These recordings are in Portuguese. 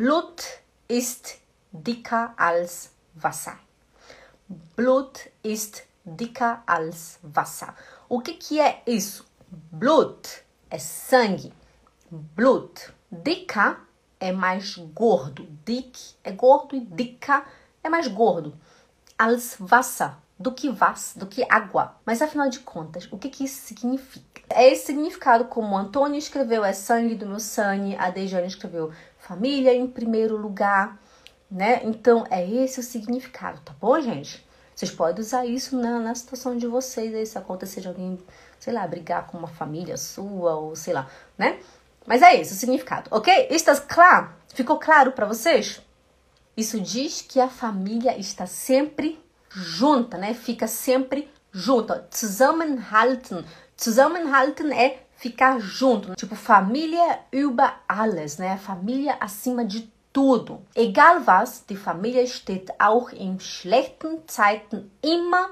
Blut ist dicker als Wasser. Blut ist dicker als Wasser. O que, que é isso? Blut é sangue. Blut. Dicker é mais gordo. Dick é gordo e dicker é mais gordo. Als Wasser, do que vas, do que água. Mas afinal de contas, o que, que isso significa? É esse significado como Antônio escreveu é sangue do meu sangue, a Dejane escreveu família em primeiro lugar, né? Então é esse o significado, tá bom, gente? Vocês podem usar isso na, na situação de vocês aí, se acontecer de alguém, sei lá, brigar com uma família sua, ou sei lá, né? Mas é esse o significado, ok? Está claro? Ficou claro para vocês? Isso diz que a família está sempre junta, né? Fica sempre junto. Zusammenhalten. Zusammenhalten é ficar junto. Tipo, família über alles, né? Família acima de tudo. Egal was, die Familie steht auch in schlechten Zeiten immer,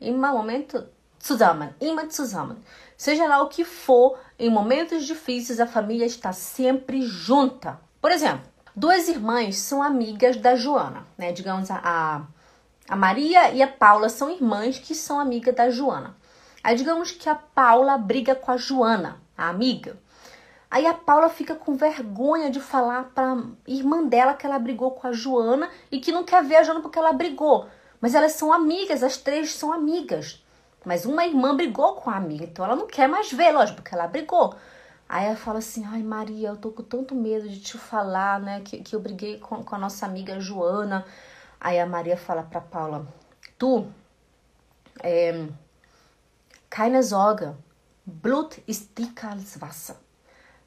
immer, Momento, zusammen, immer zusammen. Seja lá o que for, em momentos difíceis a família está sempre junta. Por exemplo, duas irmãs são amigas da Joana, né? Digamos a, a Maria e a Paula são irmãs que são amigas da Joana. Aí digamos que a Paula briga com a Joana, a amiga. Aí a Paula fica com vergonha de falar para irmã dela que ela brigou com a Joana e que não quer ver a Joana porque ela brigou. Mas elas são amigas, as três são amigas. Mas uma irmã brigou com a amiga, então ela não quer mais ver, lógico, porque ela brigou. Aí ela fala assim: Ai, Maria, eu tô com tanto medo de te falar, né? Que, que eu briguei com, com a nossa amiga Joana. Aí a Maria fala pra Paula: Tu, é, keine Sorge, Blut ist dicker als Wasser.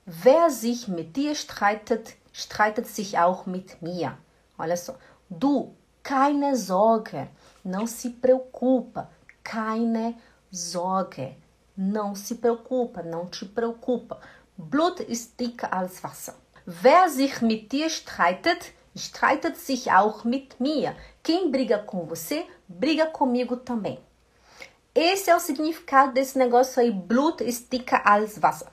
Wer sich mit dir streitet, streitet sich auch mit mir. Olha só. Du, keine Sorge. Não se preocupa. Keine Sorge. Não se preocupa, não te preocupa. Blut ist dicker als Wasser. Wer sich mit dir streitet, streitet sich auch mit mir. Quem briga com você, briga comigo também. Esse é o significado desse negócio aí, Blut ist dicker als Wasser.